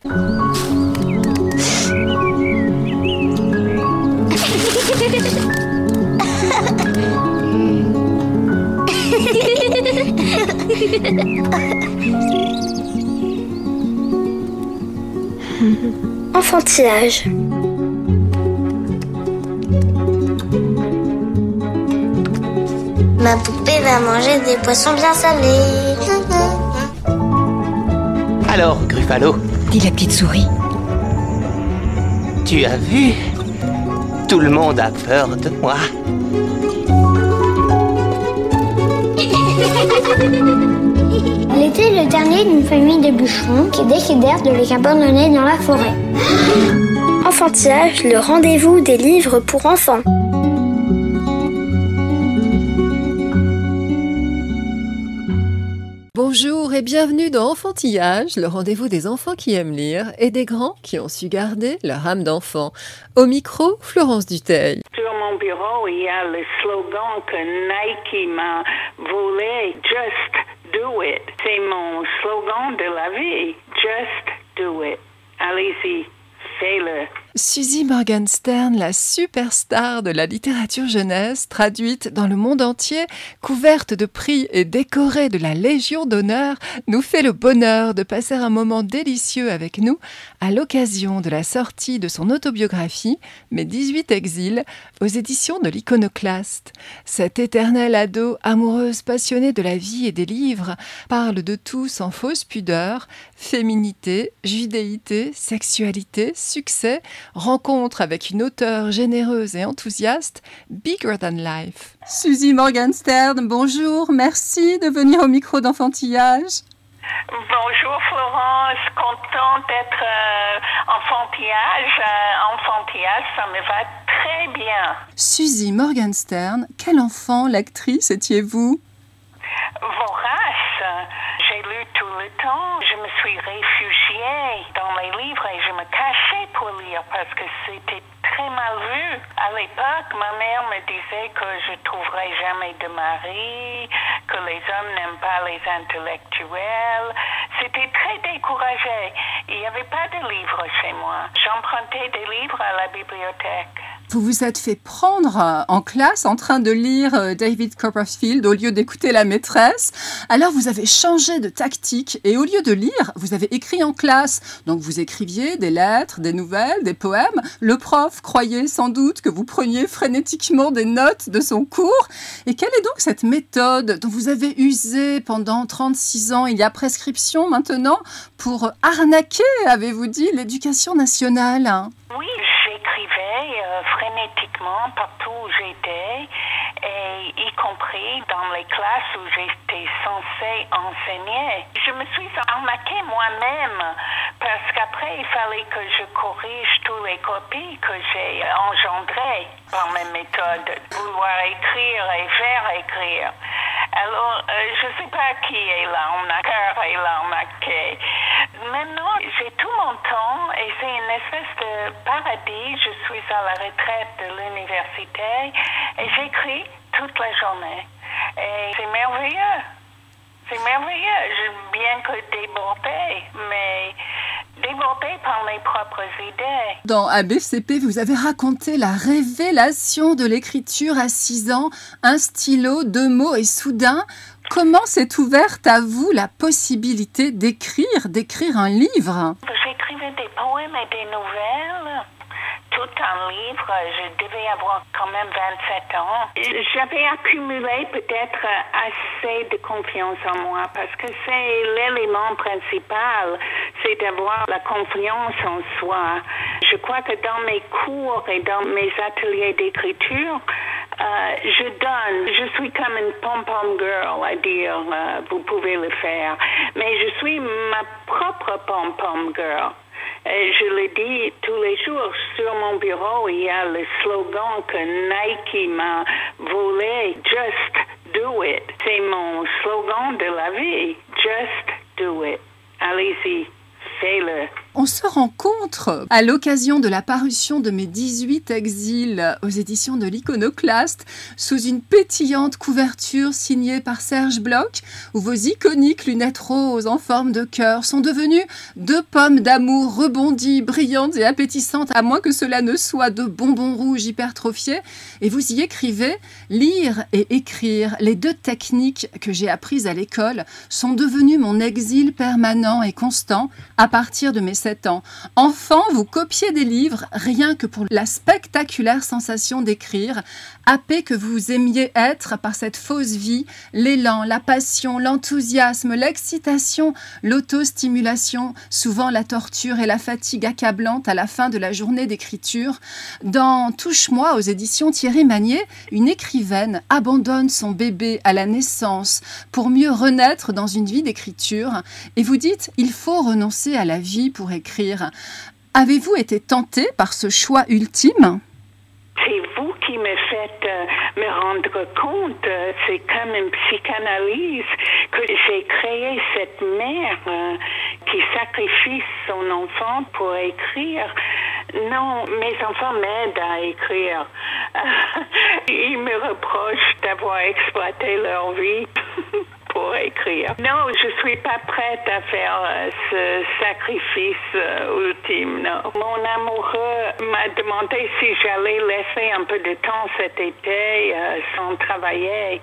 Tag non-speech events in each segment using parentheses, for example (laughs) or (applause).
(laughs) Enfantillage. Ma poupée va manger des poissons bien salés. Alors, Gruffalo, dit la petite souris. tu as vu? Tout le monde a peur de moi. (laughs) Il était le dernier d'une famille de bûcherons qui décidèrent de les abandonner dans la forêt. (gasps) Enfantillage, le rendez-vous des livres pour enfants. Et bienvenue dans Enfantillage, le rendez-vous des enfants qui aiment lire et des grands qui ont su garder leur âme d'enfant. Au micro, Florence Duteil. Sur mon bureau, il y a le slogan que Nike m'a volé, Just Do It. C'est mon slogan de la vie, Just Do It. Allez-y, fais-le. Suzy Morgenstern, la superstar de la littérature jeunesse, traduite dans le monde entier, couverte de prix et décorée de la Légion d'honneur, nous fait le bonheur de passer un moment délicieux avec nous à l'occasion de la sortie de son autobiographie Mes 18 exils aux éditions de l'Iconoclaste. Cette éternelle ado, amoureuse passionnée de la vie et des livres, parle de tout sans fausse pudeur, féminité, judéité, sexualité, succès, rencontre avec une auteure généreuse et enthousiaste, Bigger Than Life. Suzy Morgenstern, bonjour, merci de venir au micro d'enfantillage. Bonjour Florence, contente d'être euh, enfantillage. Euh, enfantillage, ça me va très bien. Suzy Morgenstern, quel enfant, l'actrice étiez-vous? Vorace, j'ai lu tout le temps. Je me suis réfugiée dans les livres et je me cachais pour lire parce que c'était très mal vu. À l'époque, ma mère me disait que je trouverais jamais de mari, que les hommes n'aiment pas les intellectuels. C'était très découragé. Il n'y avait pas de livres chez moi. J'empruntais des livres à la bibliothèque. Vous vous êtes fait prendre euh, en classe en train de lire euh, David Copperfield au lieu d'écouter la maîtresse. Alors vous avez changé de tactique et au lieu de lire, vous avez écrit en classe. Donc vous écriviez des lettres, des nouvelles, des poèmes. Le prof croyait sans doute que vous preniez frénétiquement des notes de son cours. Et quelle est donc cette méthode dont vous avez usé pendant 36 ans? Il y a prescription maintenant pour arnaquer, avez-vous dit, l'éducation nationale? Oui, partout où j'étais, et y compris dans les classes où j'étais censée enseigner. Je me suis arnaquée moi-même parce qu'après, il fallait que je corrige tous les copies que j'ai engendrées par mes méthodes. Vouloir écrire et faire écrire. Alors, euh, je ne sais pas qui est l'arnaqueur et l'arnaqué. Maintenant, j'ai tout mon temps et c'est une espèce de paradis. Je suis à la retraite de l'université et j'écris toute la journée. Et c'est merveilleux. C'est merveilleux. Je bien que débordé, mais débordé par mes propres idées. Dans ABCP, vous avez raconté la révélation de l'écriture à 6 ans, un stylo, deux mots et soudain, comment s'est ouverte à vous la possibilité d'écrire, d'écrire un livre? J'écrivais des poèmes et des nouvelles. Tout un livre, je devais avoir quand même 27 ans. J'avais accumulé peut-être assez de confiance en moi parce que c'est l'élément principal, c'est d'avoir la confiance en soi. Je crois que dans mes cours et dans mes ateliers d'écriture, euh, je donne, je suis comme une pom-pom girl à dire, euh, vous pouvez le faire, mais je suis ma propre pom-pom girl. Et je le dis tous les jours sur mon bureau, il y a le slogan que Nike m'a volé, Just Do It. C'est mon slogan de la vie, Just Do It. Allez-y, fais-le. On se rencontre à l'occasion de la parution de mes 18 exils aux éditions de l'Iconoclaste sous une pétillante couverture signée par Serge Bloch où vos iconiques lunettes roses en forme de cœur sont devenues deux pommes d'amour rebondies, brillantes et appétissantes à moins que cela ne soit de bonbons rouges hypertrophiés. Et vous y écrivez lire et écrire les deux techniques que j'ai apprises à l'école sont devenues mon exil permanent et constant à partir de mes ans. Enfant, vous copiez des livres rien que pour la spectaculaire sensation d'écrire, happé que vous aimiez être par cette fausse vie, l'élan, la passion, l'enthousiasme, l'excitation, l'autostimulation, souvent la torture et la fatigue accablante à la fin de la journée d'écriture. Dans Touche-moi aux éditions Thierry Magnier, une écrivaine abandonne son bébé à la naissance pour mieux renaître dans une vie d'écriture et vous dites il faut renoncer à la vie pour écrire. Avez-vous été tenté par ce choix ultime? C'est vous qui me faites euh, me rendre compte, c'est comme une psychanalyse, que j'ai créé cette mère euh, qui sacrifie son enfant pour écrire. Non, mes enfants m'aident à écrire. (laughs) Ils me reprochent d'avoir exploité leur vie. (laughs) pour écrire. Non, je suis pas prête à faire euh, ce sacrifice euh, ultime. Non. Mon amoureux m'a demandé si j'allais laisser un peu de temps cet été euh, sans travailler.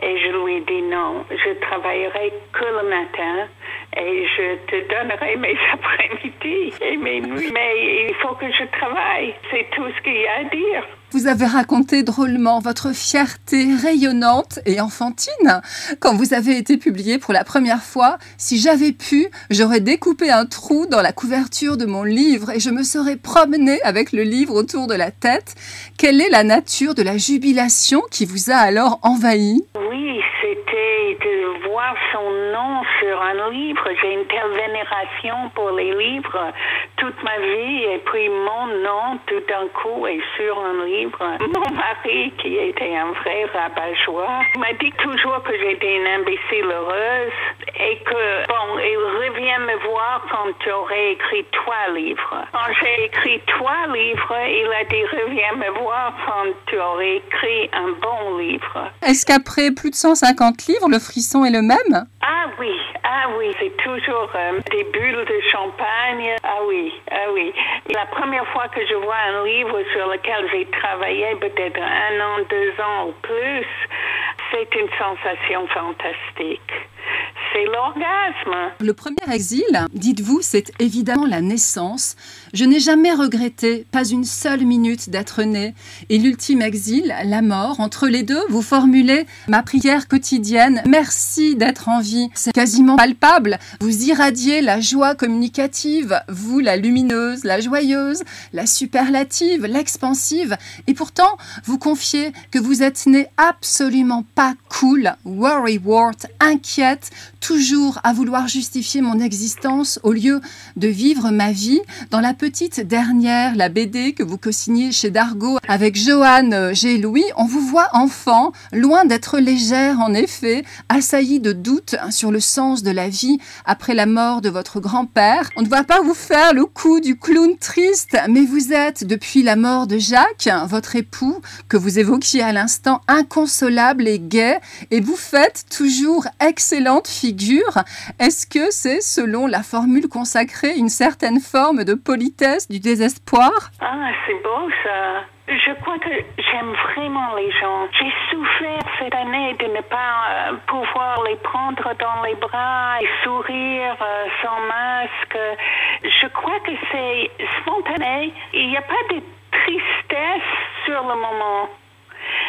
Et je lui ai dit non, je travaillerai que le matin et je te donnerai mes (laughs) après-midi et mes nuits. Mais il faut que je travaille. C'est tout ce qu'il y a à dire. Vous avez raconté drôlement votre fierté rayonnante et enfantine quand vous avez été publié pour la première fois. Si j'avais pu, j'aurais découpé un trou dans la couverture de mon livre et je me serais promenée avec le livre autour de la tête. Quelle est la nature de la jubilation qui vous a alors envahi? Oui, c'était de voir son nom sur un livre. J'ai une telle vénération pour les livres toute ma vie et puis mon nom tout d'un coup est sur un livre mon mari, qui était un vrai rabat-joie, m'a dit toujours que j'étais une imbécile heureuse et que, bon, il revient me voir quand tu aurais écrit trois livres. Quand j'ai écrit trois livres, il a dit reviens me voir quand tu aurais écrit un bon livre. Est-ce qu'après plus de 150 livres, le frisson est le même? Ah oui, ah oui, c'est toujours euh, des bulles de champagne. Ah oui, ah oui. La première fois que je vois un livre sur lequel j'ai travaillé peut-être un an, deux ans ou plus, c'est une sensation fantastique c'est l'orgasme. Le premier exil, dites-vous, c'est évidemment la naissance. Je n'ai jamais regretté, pas une seule minute d'être né. Et l'ultime exil, la mort, entre les deux, vous formulez ma prière quotidienne. Merci d'être en vie. C'est quasiment palpable. Vous irradiez la joie communicative, vous la lumineuse, la joyeuse, la superlative, l'expansive. Et pourtant, vous confiez que vous êtes né absolument pas cool, worrywart, inquiète, toujours à vouloir justifier mon existence au lieu de vivre ma vie. Dans la petite dernière, la BD que vous co-signez chez Dargo avec Joanne G. Louis, on vous voit enfant, loin d'être légère en effet, assaillie de doutes sur le sens de la vie après la mort de votre grand-père. On ne va pas vous faire le coup du clown triste, mais vous êtes, depuis la mort de Jacques, votre époux, que vous évoquiez à l'instant, inconsolable et gai, et vous faites toujours excellente figure est-ce que c'est, selon la formule consacrée, une certaine forme de politesse du désespoir Ah, c'est beau ça. Je crois que j'aime vraiment les gens. J'ai souffert cette année de ne pas euh, pouvoir les prendre dans les bras et sourire euh, sans masque. Je crois que c'est spontané. Il n'y a pas de tristesse sur le moment.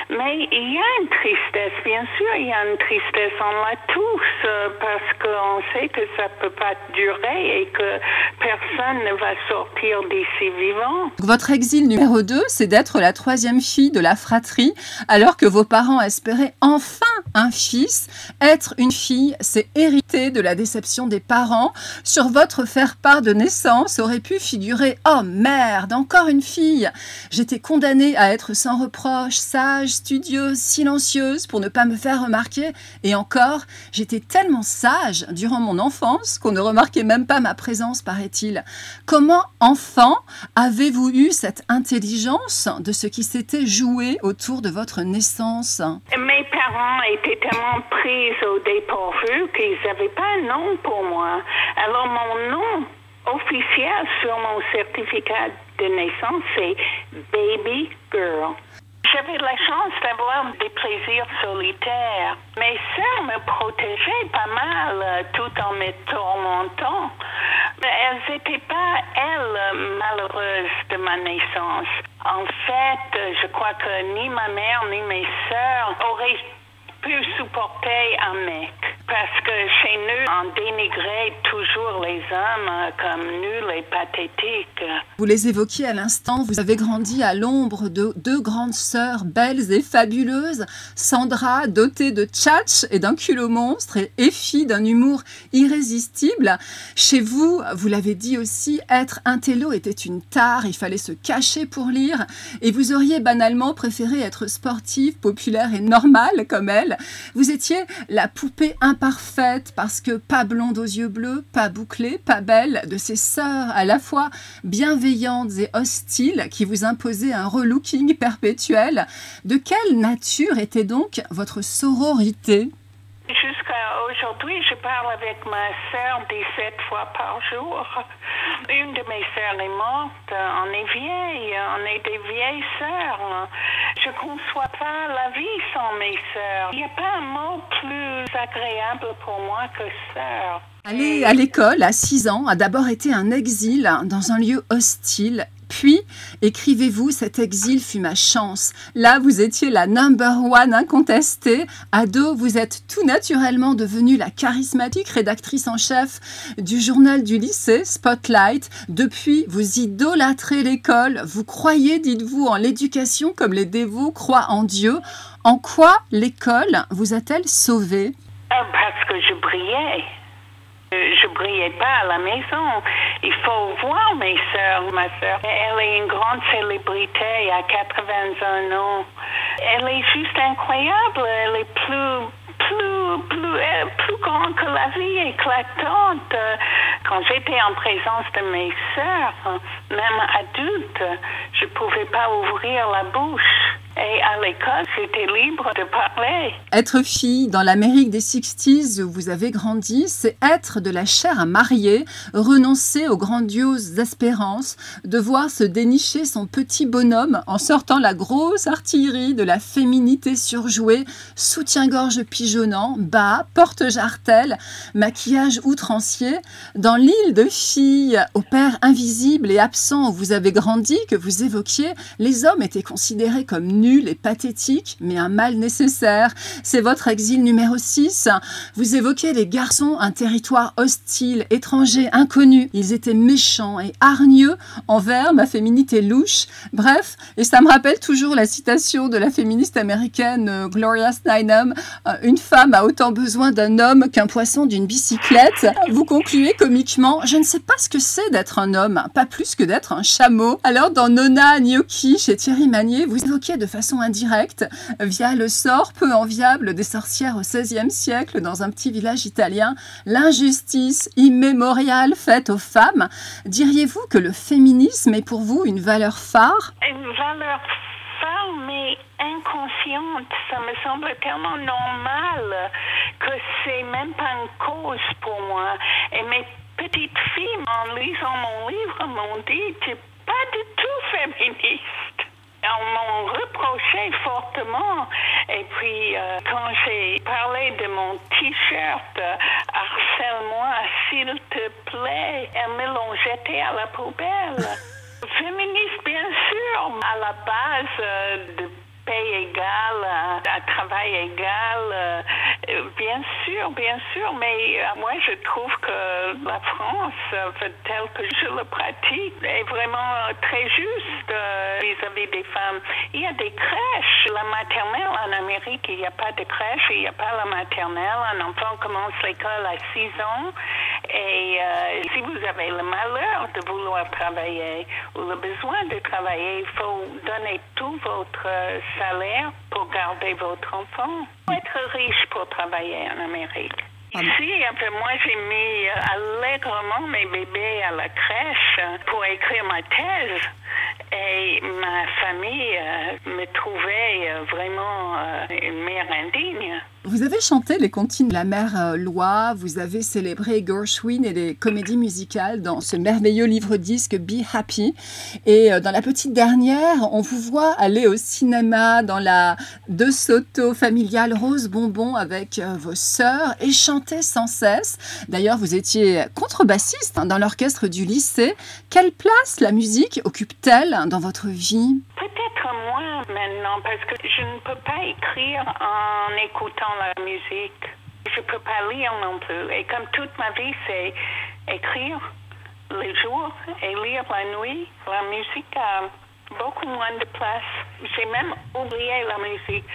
Mais il y a une tristesse, bien sûr, il y a une tristesse, on l'a tous, euh, parce qu'on sait que ça ne peut pas durer et que personne ne va sortir d'ici vivant. Votre exil numéro 2, c'est d'être la troisième fille de la fratrie, alors que vos parents espéraient enfin un fils. Être une fille, c'est hériter de la déception des parents. Sur votre faire-part de naissance aurait pu figurer Oh merde, encore une fille J'étais condamnée à être sans reproche, sage, studieuse, silencieuse pour ne pas me faire remarquer. Et encore, j'étais tellement sage durant mon enfance qu'on ne remarquait même pas ma présence, paraît-il. Comment, enfant, avez-vous eu cette intelligence de ce qui s'était joué autour de votre naissance? Mes parents étaient tellement pris au dépourvu qu'ils n'avaient pas un nom pour moi. Alors mon nom officiel sur mon certificat de naissance, c'est Baby Girl. J'avais la chance d'avoir des plaisirs solitaires. Mes sœurs me protégeaient pas mal euh, tout en me tourmentant. Elles n'étaient pas, elles, malheureuses de ma naissance. En fait, je crois que ni ma mère ni mes sœurs auraient pu supporter un mec. Parce que chez nous, on dénigrait toujours les hommes euh, comme nuls et pathétiques. Vous les évoquiez à l'instant, vous avez grandi à l'ombre de deux grandes sœurs belles et fabuleuses, Sandra, dotée de tchatch et d'un culot monstre, et Effie d'un humour irrésistible. Chez vous, vous l'avez dit aussi, être intello était une tare, il fallait se cacher pour lire, et vous auriez banalement préféré être sportive, populaire et normale comme elle. Vous étiez la poupée imparfaite parce que pas blonde aux yeux bleus, pas bouclée, pas belle, de ces sœurs à la fois bienveillantes et hostiles qui vous imposaient un relooking perpétuel. De quelle nature était donc votre sororité? Aujourd'hui, je parle avec ma sœur 17 fois par jour. Une de mes sœurs est morte. On est vieille. On est des vieilles sœurs. Je ne conçois pas la vie sans mes sœurs. Il n'y a pas un mot plus agréable pour moi que sœur. Aller à l'école à 6 ans a d'abord été un exil dans un lieu hostile puis, écrivez-vous, cet exil fut ma chance. Là, vous étiez la number one incontestée. Ado, vous êtes tout naturellement devenue la charismatique rédactrice en chef du journal du lycée, Spotlight. Depuis, vous idolâtrez l'école. Vous croyez, dites-vous, en l'éducation comme les dévots croient en Dieu. En quoi l'école vous a-t-elle sauvé Ah, Parce que je brillais. Brillais pas à la maison. Il faut voir mes sœurs. Ma sœur, elle est une grande célébrité à 81 ans. Elle est juste incroyable. Elle est plus, plus, plus, plus grande que la vie, éclatante. Quand j'étais en présence de mes sœurs, même adulte, je pouvais pas ouvrir la bouche. Et à l'école, j'étais libre de parler. Être fille dans l'Amérique des 60s où vous avez grandi, c'est être de la chair à marier, renoncer aux grandioses espérances, devoir se dénicher son petit bonhomme en sortant la grosse artillerie de la féminité surjouée, soutien-gorge pigeonnant, bas, porte-jartel, maquillage outrancier. Dans l'île de filles, au père invisible et absent où vous avez grandi, que vous évoquiez, les hommes étaient considérés comme nuls et pathétiques, mais un mal nécessaire. C'est votre exil numéro 6. Vous évoquez les garçons, un territoire hostile, étranger, inconnu. Ils étaient méchants et hargneux envers ma féminité louche. Bref, et ça me rappelle toujours la citation de la féministe américaine euh, Gloria Steinem euh, Une femme a autant besoin d'un homme qu'un poisson d'une bicyclette. Vous concluez comiquement Je ne sais pas ce que c'est d'être un homme, pas plus que d'être un chameau. Alors, dans Nona Gnocchi, chez Thierry Magnier, vous évoquez de façon indirecte, via le sort peu enviable des sorcières au XVIe siècle dans un petit village italien, l'injustice immémoriale faite aux femmes. Diriez-vous que le féminisme est pour vous une valeur phare? Une valeur phare, mais inconsciente. Ça me semble tellement normal que c'est même pas une cause pour moi. Et mes petites filles, en lisant mon livre, m'ont dit Tu pas du tout féministe. On m'en reprochait fortement. Et puis, euh, quand j'ai parlé de mon t-shirt, euh, harcèle-moi, s'il te plaît, elles me l'ont jeté à la poubelle. (laughs) Féministe, bien sûr, à la base euh, de paye égale, à, à travail égal, euh, Euh, bien sûr, bien sûr, mais euh, moi je trouve que la France, euh, telle que je le pratique, est vraiment très juste vis-à-vis des femmes. Il y a des crèches, la maternelle en Amérique, il n'y a pas de crèche, il n'y a pas la maternelle. Un enfant commence l'école à 6 ans et si vous avez le malheur de vouloir travailler ou le besoin de travailler, il faut donner tout votre salaire pour garder votre enfant. Faut être riche pour travailler en Amérique. Ici, moi, j'ai mis euh, allègrement mes bébés à la crèche pour écrire ma thèse. Et ma famille euh, me trouvait euh, vraiment une mère indigne. Vous avez chanté les comptines de la mère euh, Loi, vous avez célébré Gershwin et les comédies musicales dans ce merveilleux livre-disque Be Happy. Et euh, dans la petite dernière, on vous voit aller au cinéma dans la De Soto familiale Rose Bonbon avec euh, vos sœurs et chanter sans cesse. D'ailleurs, vous étiez contrebassiste hein, dans l'orchestre du lycée. Quelle place la musique occupe-t-elle dans votre vie? Peut-être maintenant parce que je ne peux pas écrire en écoutant la musique. Je ne peux pas lire non plus. Et comme toute ma vie, c'est écrire les jours et lire la nuit, la musique a beaucoup moins de place. J'ai même oublié la musique.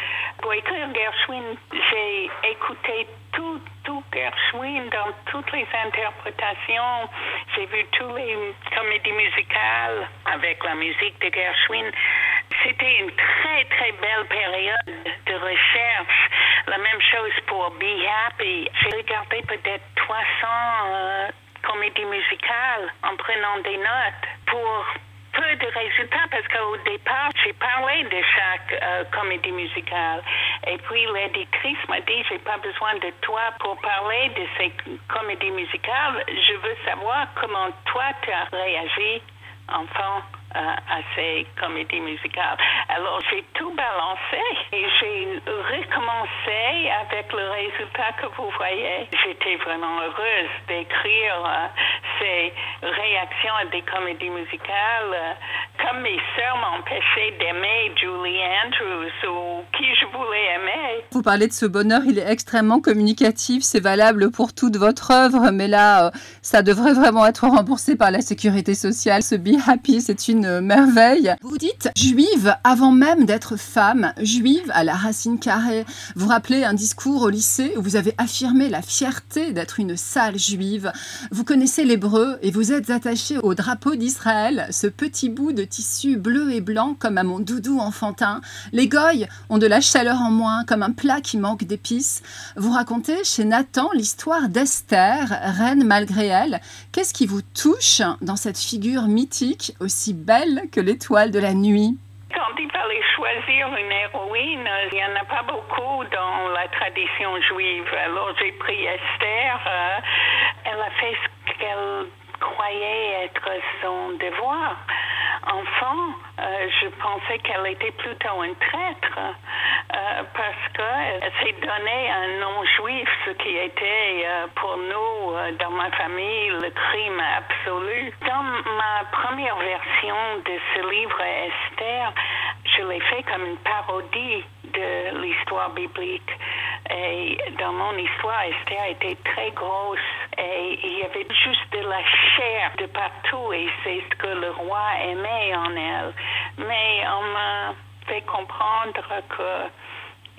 Pour écrire Gershwin, j'ai écouté tout, tout Gershwin dans toutes les interprétations. J'ai vu toutes les comédies musicales avec la musique de Gershwin. C'était une très, très belle période de recherche. La même chose pour Be Happy. J'ai regardé peut-être 300 euh, comédies musicales en prenant des notes pour peu de résultats parce qu'au départ, j'ai parlé de chaque euh, comédie musicale. Et puis l'éditrice m'a dit, j'ai pas besoin de toi pour parler de ces comédies musicales. Je veux savoir comment toi tu as réagi, enfant à ces comédies musicales. Alors j'ai tout balancé et j'ai recommencé avec le résultat que vous voyez. J'étais vraiment heureuse d'écrire euh, ces réactions à des comédies musicales. Euh, comme mes sœurs m'empêchaient d'aimer Julie Andrews ou qui je voulais aimer. Vous parlez de ce bonheur, il est extrêmement communicatif, c'est valable pour toute votre œuvre, mais là, euh, ça devrait vraiment être remboursé par la sécurité sociale. Ce Be Happy, c'est une merveille. Vous dites juive avant même d'être femme, juive à la racine carrée. Vous rappelez un discours au lycée où vous avez affirmé la fierté d'être une sale juive. Vous connaissez l'hébreu et vous êtes attaché au drapeau d'Israël, ce petit bout de tissu bleu et blanc comme à mon doudou enfantin. Les goyes ont de la chaleur en moins, comme un plat qui manque d'épices. Vous racontez chez Nathan l'histoire d'Esther, reine malgré elle. Qu'est-ce qui vous touche dans cette figure mythique aussi belle que l'étoile de la nuit. Quand il fallait choisir une héroïne, il n'y en a pas beaucoup dans la tradition juive. Alors j'ai pris Esther. Euh, elle a fait ce qu'elle croyait être son devoir. Enfant, euh, je pensais qu'elle était plutôt une traître euh, parce qu'elle s'est donné un nom juif, ce qui était euh, pour nous, dans ma famille, le crime absolu. Dans ma première version de ce livre, Esther, je l'ai fait comme une parodie de l'histoire biblique. Et dans mon histoire, Esther était très grosse et il y avait juste de la chair de partout et c'est ce que le roi aimait en elle. Mais on m'a fait comprendre que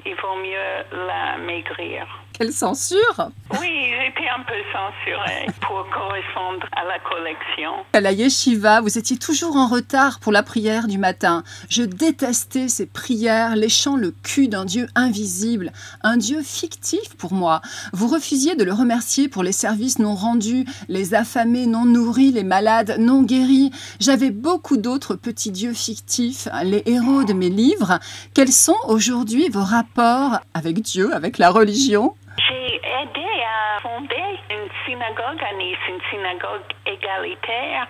il vaut mieux la maigrir. Quelle censure Oui, j'étais un peu censurée pour correspondre à la collection. À la yeshiva, vous étiez toujours en retard pour la prière du matin. Je détestais ces prières léchant le cul d'un Dieu invisible, un Dieu fictif pour moi. Vous refusiez de le remercier pour les services non rendus, les affamés non nourris, les malades non guéris. J'avais beaucoup d'autres petits dieux fictifs, les héros de mes livres. Quels sont aujourd'hui vos rapports avec Dieu, avec la religion? Aidé à fonder une synagogue à Nice, une synagogue égalitaire.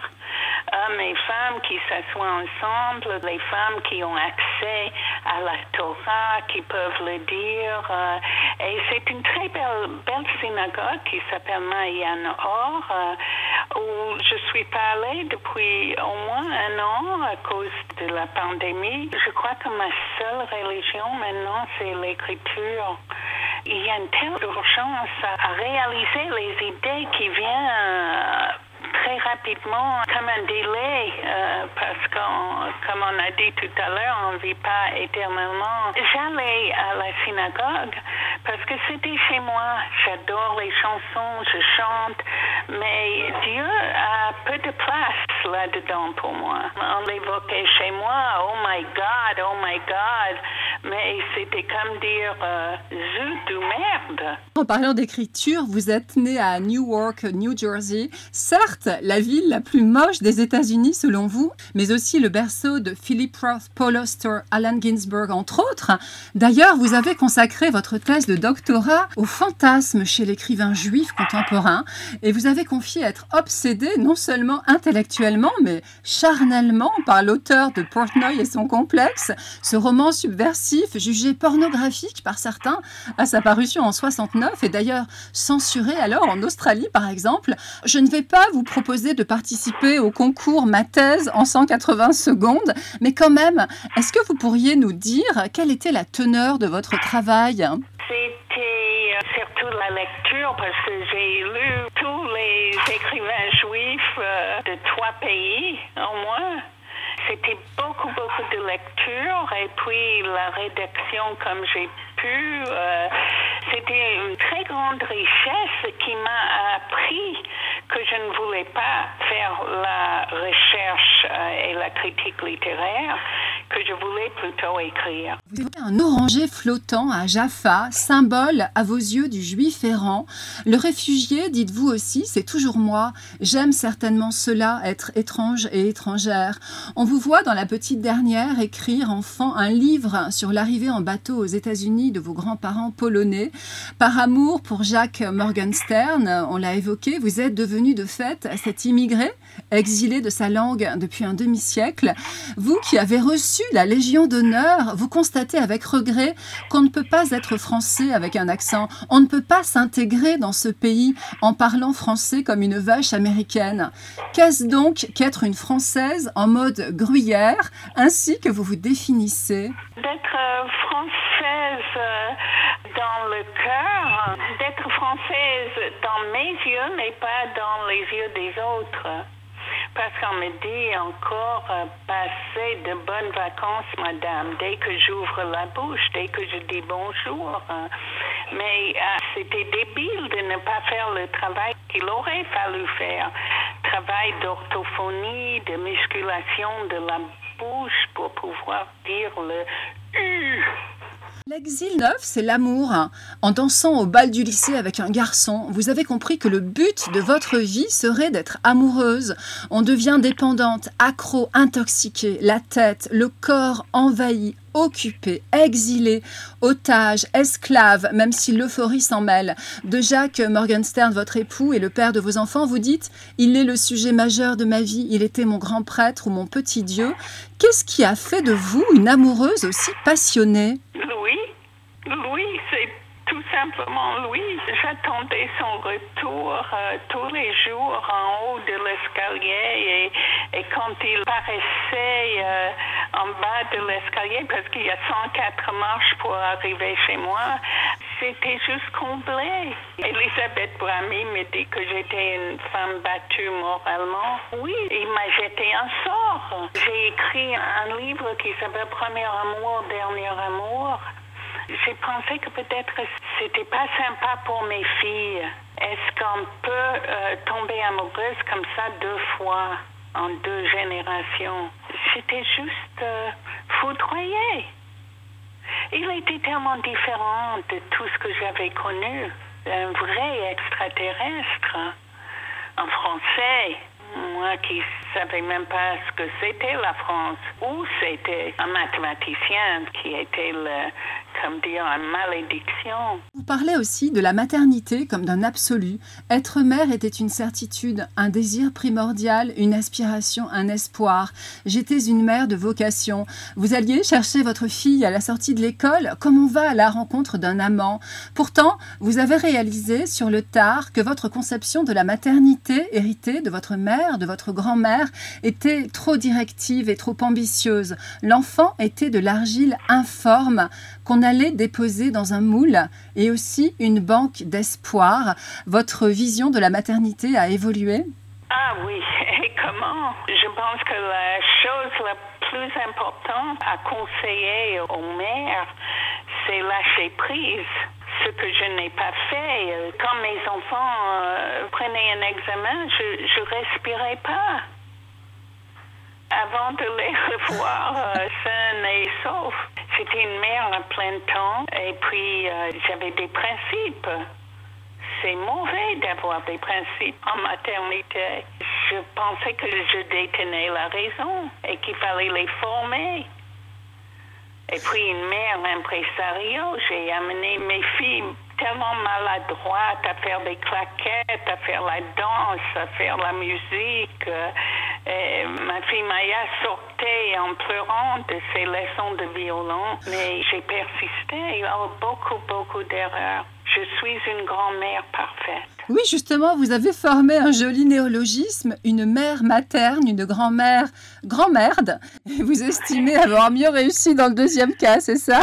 Hommes et femmes qui s'assoient ensemble, les femmes qui ont accès à la Torah, qui peuvent le dire. Euh, et c'est une très belle, belle synagogue qui s'appelle Mayan Or, euh, où je suis pas allée depuis au moins un an à cause de la pandémie. Je crois que ma seule religion maintenant, c'est l'écriture. Il y a une telle urgence à réaliser les idées qui viennent très rapidement comme un délai euh, parce que, comme on a dit tout à l'heure, on ne vit pas éternellement. J'allais à la synagogue parce que c'était chez moi. J'adore les chansons, je chante, mais Dieu a peu de place là-dedans pour moi. On l'évoquait chez moi, oh my God, oh my God, mais c'était comme dire euh, zut ou merde. En parlant d'écriture, vous êtes né à Newark, New Jersey. Certes, la ville la plus moche des États-Unis selon vous, mais aussi le berceau de Philip Roth, Paul Auster, Allen Ginsberg, entre autres. D'ailleurs, vous avez consacré votre thèse de doctorat au fantasme chez l'écrivain juif contemporain et vous avez confié être obsédé non seulement intellectuellement, mais charnellement par l'auteur de Portnoy et son complexe, ce roman subversif jugé pornographique par certains à sa parution en 69 et d'ailleurs censuré alors en Australie par exemple. Je ne vais pas vous proposer de participer au concours Ma thèse en 180 secondes, mais quand même, est-ce que vous pourriez nous dire quelle était la teneur de votre travail? C'était euh, surtout la lecture parce que j'ai lu tous les écrivains juifs euh, de trois pays au moins. C'était beaucoup, beaucoup de lecture et puis la rédaction comme j'ai pu. Euh, c'était une très grande richesse qui m'a appris je ne voulais pas faire la recherche euh, et la critique littéraire, que je voulais plutôt écrire. Vous avez un oranger flottant à Jaffa, symbole à vos yeux du juif errant. Le réfugié, dites-vous aussi, c'est toujours moi. J'aime certainement cela, être étrange et étrangère. On vous voit dans la petite dernière écrire enfant un livre sur l'arrivée en bateau aux États-Unis de vos grands-parents polonais. Par amour pour Jacques Morgenstern, on l'a évoqué, vous êtes devenu de fait cet immigré, exilé de sa langue depuis un demi-siècle. Vous qui avez reçu la Légion d'honneur, vous constatez avec regret qu'on ne peut pas être français avec un accent, on ne peut pas s'intégrer dans ce pays en parlant français comme une vache américaine. Qu'est-ce donc qu'être une Française en mode gruyère, ainsi que vous vous définissez? D'être euh, française euh, dans le cœur, d'être française dans mes yeux, mais pas dans les yeux des autres. Parce qu'on me dit encore, euh, passez de bonnes vacances, madame, dès que j'ouvre la bouche, dès que je dis bonjour. Mais euh, c'était débile de ne pas faire le travail qu'il aurait fallu faire. Travail d'orthophonie, de musculation de la bouche pour pouvoir dire le U. L'exil neuf, c'est l'amour. En dansant au bal du lycée avec un garçon, vous avez compris que le but de votre vie serait d'être amoureuse. On devient dépendante, accro, intoxiquée, la tête, le corps envahi, occupé, exilé, otage, esclave, même si l'euphorie s'en mêle. De Jacques Morgenstern, votre époux et le père de vos enfants, vous dites Il est le sujet majeur de ma vie, il était mon grand prêtre ou mon petit Dieu. Qu'est-ce qui a fait de vous une amoureuse aussi passionnée? Louis, c'est tout simplement Louis. J'attendais son retour euh, tous les jours en haut de l'escalier et, et, quand il paraissait euh, en bas de l'escalier, parce qu'il y a 104 marches pour arriver chez moi, c'était juste comblé. Elisabeth Brami me dit que j'étais une femme battue moralement. Oui, il m'a jeté un sort. J'ai écrit un livre qui s'appelle Premier amour, dernier amour. J'ai pensé que peut-être c'était pas sympa pour mes filles. Est-ce qu'on peut euh, tomber amoureuse comme ça deux fois en deux générations? J'étais juste euh. Il était tellement différent de tout ce que j'avais connu. Un vrai extraterrestre en français. Moi qui savais même pas ce que c'était la France, ou c'était un mathématicien qui était le, Vous parlez aussi de la maternité comme d'un absolu. Être mère était une certitude, un désir primordial, une aspiration, un espoir. J'étais une mère de vocation. Vous alliez chercher votre fille à la sortie de l'école? Comme on va à la rencontre d'un amant? Pourtant, vous avez réalisé sur le tard que votre conception de la maternité héritée de votre mère, de votre grand-mère, était trop directive et trop ambitieuse. L'enfant était de l'argile informe qu'on allait déposer dans un moule et aussi une banque d'espoir. Votre vision de la maternité a évolué? Ah oui, (laughs) et comment? Je pense que la chose la plus importante à conseiller aux mères, c'est lâcher prise. Ce que je n'ai pas fait. Quand mes enfants euh, prenaient un examen, je ne respirais pas avant de les (laughs) revoir euh, sains et saufs. C'était une mère à plein temps et puis euh, j'avais des principes. C'est mauvais d'avoir des principes en maternité. Je pensais que je détenais la raison et qu'il fallait les former. Et puis une mère impresario, j'ai amené mes filles tellement maladroites à faire des claquettes, à faire la danse, à faire la musique. Et ma fille Maya sortait en pleurant de ses leçons de violon, mais j'ai persisté. Il y a beaucoup, beaucoup d'erreurs. Je suis une grand-mère parfaite. Oui, justement, vous avez formé un joli néologisme, une mère materne, une grand-mère grand-merde. Et vous estimez (laughs) avoir mieux réussi dans le deuxième cas, c'est ça?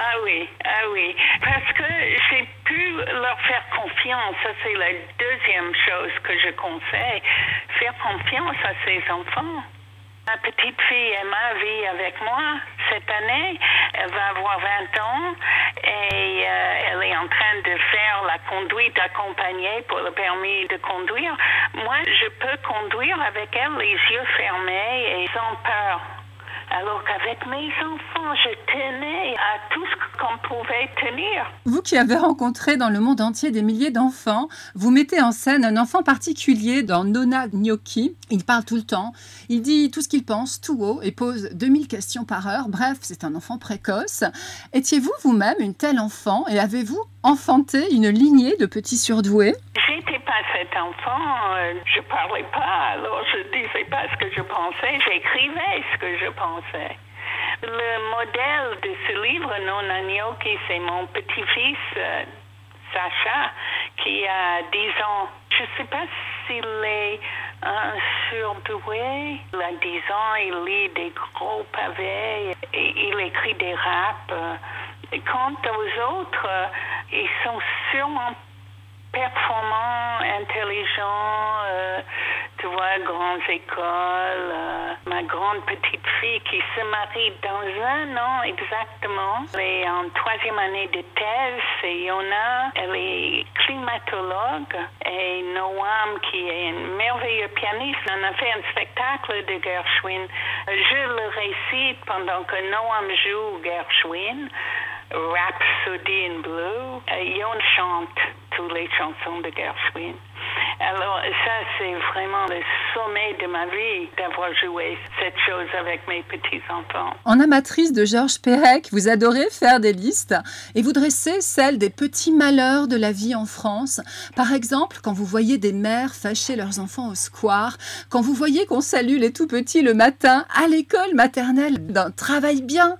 Ah oui, ah oui. Parce que j'ai pu leur faire confiance. Ça, c'est la deuxième chose que je conseille. Faire confiance à ses enfants. Ma petite fille Emma vit avec moi cette année. Elle va avoir 20 ans et euh, elle est en train de faire la conduite accompagnée pour le permis de conduire. Moi, je peux conduire avec elle les yeux fermés et sans peur. Alors qu'avec mes enfants, je tenais à tout ce qu'on pouvait tenir. Vous qui avez rencontré dans le monde entier des milliers d'enfants, vous mettez en scène un enfant particulier dans Nona Gnocchi. Il parle tout le temps, il dit tout ce qu'il pense tout haut et pose 2000 questions par heure. Bref, c'est un enfant précoce. Étiez-vous vous-même une telle enfant et avez-vous enfanté une lignée de petits surdoués? J'étais pas cet enfant, euh, je parlais pas, alors je disais pas ce que je pensais, j'écrivais ce que je pensais. Le modèle de ce livre, Non Gnocchi, c'est mon petit-fils, euh, Sacha, qui a 10 ans. Je sais pas s'il est un surdoué. Il a 10 ans, il lit des gros pavés, et il écrit des raps. Quant aux autres, ils sont sûrement performants, intelligents, euh, tu vois, grandes écoles. Euh, ma grande petite fille qui se marie dans un an exactement. Elle est en troisième année de thèse et Yona, elle est climatologue. Et Noam, qui est un merveilleux pianiste, on a fait un spectacle de Gershwin. Je le récite pendant que Noam joue Gershwin. Rhapsody in Blue. Yon chante toutes les chansons de Gershwin. Alors ça, c'est vraiment le sommet de ma vie d'avoir joué cette chose avec mes petits-enfants. En amatrice de Georges Perec, vous adorez faire des listes et vous dressez celles des petits malheurs de la vie en France. Par exemple, quand vous voyez des mères fâcher leurs enfants au square, quand vous voyez qu'on salue les tout petits le matin à l'école maternelle d'un travail bien,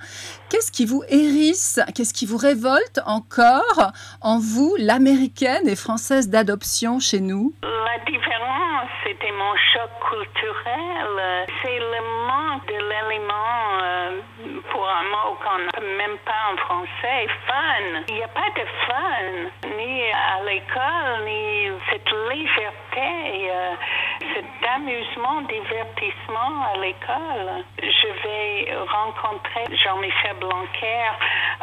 Qu'est-ce qui vous hérisse? Qu'est-ce qui vous révolte encore en vous, l'américaine et française d'adoption chez nous La différence, c'était mon choc culturel. C'est le manque de l'élément, euh, un mot qu'on n'a même pas en français, fun. Il n'y a pas de fun, ni à l'école, ni cette légèreté. Euh, cet amusement, divertissement à l'école. Je vais rencontrer Jean-Michel Blanquer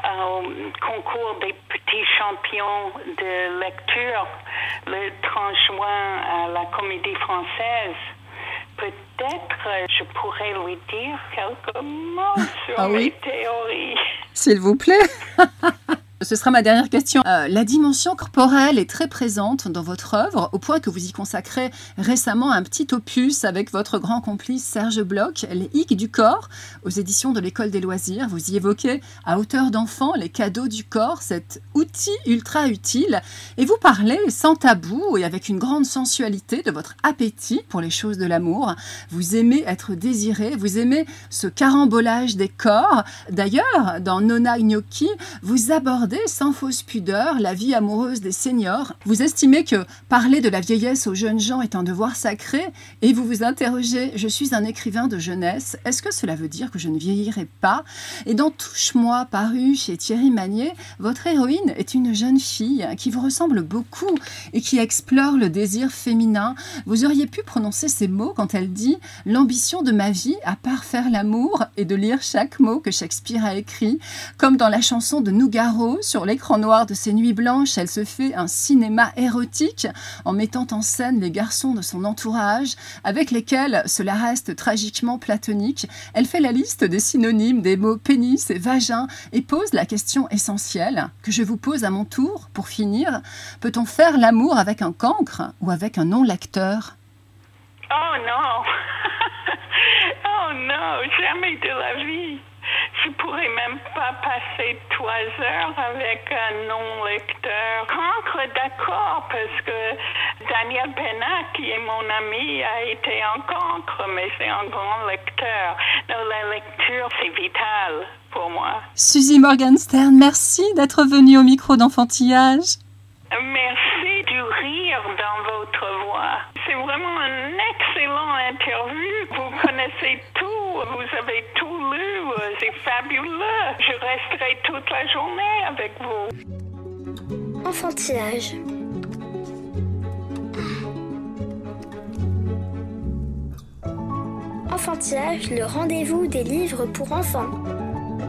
au concours des petits champions de lecture le 30 juin à la Comédie française. Peut-être je pourrais lui dire quelques mots sur Ah oui? mes théories. S'il vous plaît (laughs) Ce sera ma dernière question. Euh, la dimension corporelle est très présente dans votre œuvre, au point que vous y consacrez récemment un petit opus avec votre grand complice Serge Bloch, Les Hic du corps, aux éditions de l'École des loisirs. Vous y évoquez à hauteur d'enfant les cadeaux du corps, cet outil ultra utile, et vous parlez sans tabou et avec une grande sensualité de votre appétit pour les choses de l'amour. Vous aimez être désiré, vous aimez ce carambolage des corps. D'ailleurs, dans Nona Gnocchi, vous abordez sans fausse pudeur la vie amoureuse des seniors. Vous estimez que parler de la vieillesse aux jeunes gens est un devoir sacré et vous vous interrogez Je suis un écrivain de jeunesse, est-ce que cela veut dire que je ne vieillirai pas? Et dans Touche-moi, paru chez Thierry Magnier, votre héroïne est une jeune fille qui vous ressemble beaucoup et qui explore le désir féminin. Vous auriez pu prononcer ces mots quand elle dit L'ambition de ma vie, à part faire l'amour et de lire chaque mot que Shakespeare a écrit, comme dans la chanson de Nougaro, sur l'écran noir de ses nuits blanches, elle se fait un cinéma érotique en mettant en scène les garçons de son entourage, avec lesquels cela reste tragiquement platonique. Elle fait la liste des synonymes des mots pénis et vagin et pose la question essentielle que je vous pose à mon tour pour finir. Peut-on faire l'amour avec un cancre ou avec un non-lecteur? Oh non (laughs) Oh non, jamais de la vie je pourrais même pas passer trois heures avec un non-lecteur. Cancre, d'accord, parce que Daniel Benac, qui est mon ami, a été un cancre, mais c'est un grand lecteur. Donc, la lecture, c'est vital pour moi. Suzy Morgenstern, merci d'être venue au micro d'enfantillage. Merci du rire dans votre voix. C'est vraiment un excellent interview. Vous connaissez tout, vous avez tout lu, c'est fabuleux. Je resterai toute la journée avec vous. Enfantillage. Enfantillage, le rendez-vous des livres pour enfants.